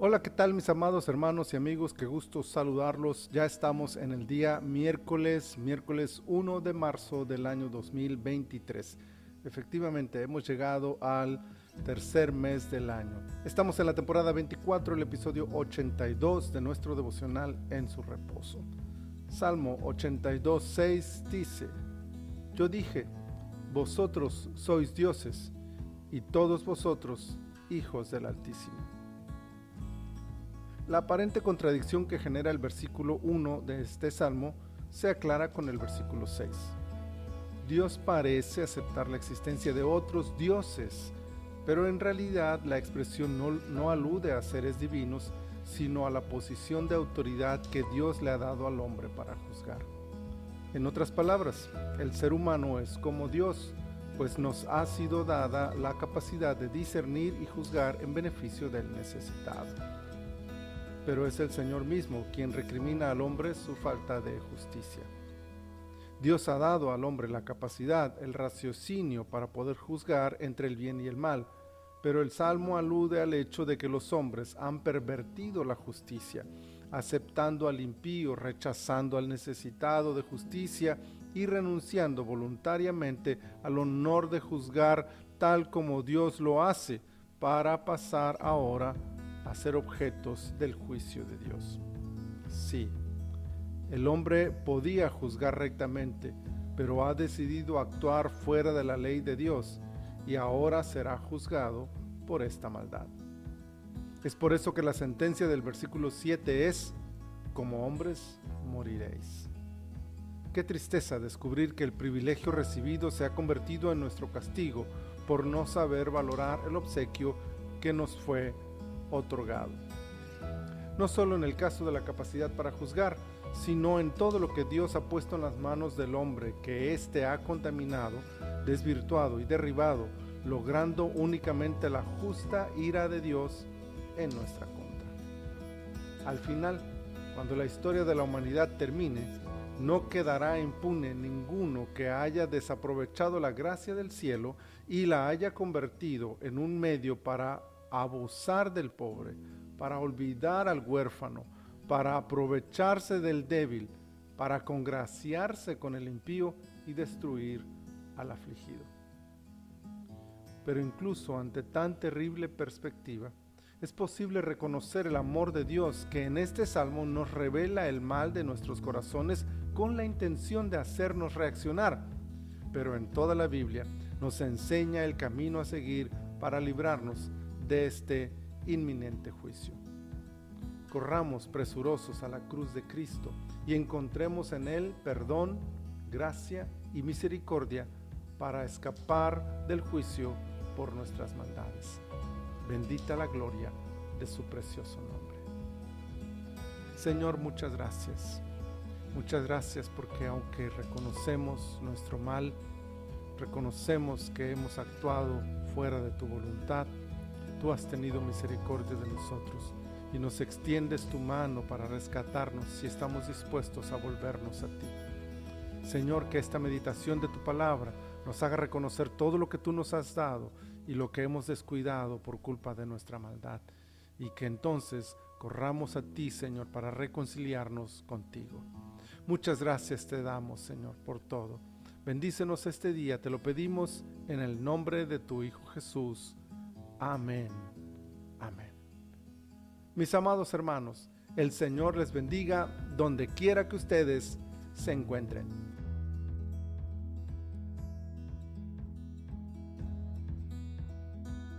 Hola, ¿qué tal mis amados hermanos y amigos? Qué gusto saludarlos. Ya estamos en el día miércoles, miércoles 1 de marzo del año 2023. Efectivamente, hemos llegado al tercer mes del año. Estamos en la temporada 24, el episodio 82 de nuestro devocional en su reposo. Salmo 82, 6 dice, Yo dije, vosotros sois dioses y todos vosotros hijos del Altísimo. La aparente contradicción que genera el versículo 1 de este salmo se aclara con el versículo 6. Dios parece aceptar la existencia de otros dioses, pero en realidad la expresión no, no, alude a seres divinos, sino a la posición de autoridad que Dios le ha dado al hombre para juzgar. En otras palabras, el ser humano es como Dios, pues nos ha sido dada la capacidad de discernir y juzgar en beneficio del necesitado pero es el Señor mismo quien recrimina al hombre su falta de justicia. Dios ha dado al hombre la capacidad, el raciocinio para poder juzgar entre el bien y el mal, pero el Salmo alude al hecho de que los hombres han pervertido la justicia, aceptando al impío, rechazando al necesitado de justicia y renunciando voluntariamente al honor de juzgar tal como Dios lo hace, para pasar ahora a ser objetos del juicio de Dios. Sí, el hombre podía juzgar rectamente, pero ha decidido actuar fuera de la ley de Dios y ahora será juzgado por esta maldad. Es por eso que la sentencia del versículo 7 es, como hombres moriréis. Qué tristeza descubrir que el privilegio recibido se ha convertido en nuestro castigo por no saber valorar el obsequio que nos fue otorgado. No solo en el caso de la capacidad para juzgar, sino en todo lo que Dios ha puesto en las manos del hombre, que éste ha contaminado, desvirtuado y derribado, logrando únicamente la justa ira de Dios en nuestra contra. Al final, cuando la historia de la humanidad termine, no quedará impune ninguno que haya desaprovechado la gracia del cielo y la haya convertido en un medio para abusar del pobre, para olvidar al huérfano, para aprovecharse del débil, para congraciarse con el impío y destruir al afligido. Pero incluso ante tan terrible perspectiva, es posible reconocer el amor de Dios que en este salmo nos revela el mal de nuestros corazones con la intención de hacernos reaccionar. Pero en toda la Biblia nos enseña el camino a seguir para librarnos de este inminente juicio. Corramos presurosos a la cruz de Cristo y encontremos en Él perdón, gracia y misericordia para escapar del juicio por nuestras maldades. Bendita la gloria de su precioso nombre. Señor, muchas gracias. Muchas gracias porque aunque reconocemos nuestro mal, reconocemos que hemos actuado fuera de tu voluntad, tú has tenido misericordia de nosotros y nos extiendes tu mano para rescatarnos si estamos dispuestos a volvernos a ti. Señor, que esta meditación de tu palabra nos haga reconocer todo lo que tú nos has dado y lo que hemos descuidado por culpa de nuestra maldad, y que entonces corramos a ti, Señor, para reconciliarnos contigo. Muchas gracias te damos, Señor, por todo. Bendícenos este día, te lo pedimos en el nombre de tu Hijo Jesús. Amén. Amén. Mis amados hermanos, el Señor les bendiga donde quiera que ustedes se encuentren.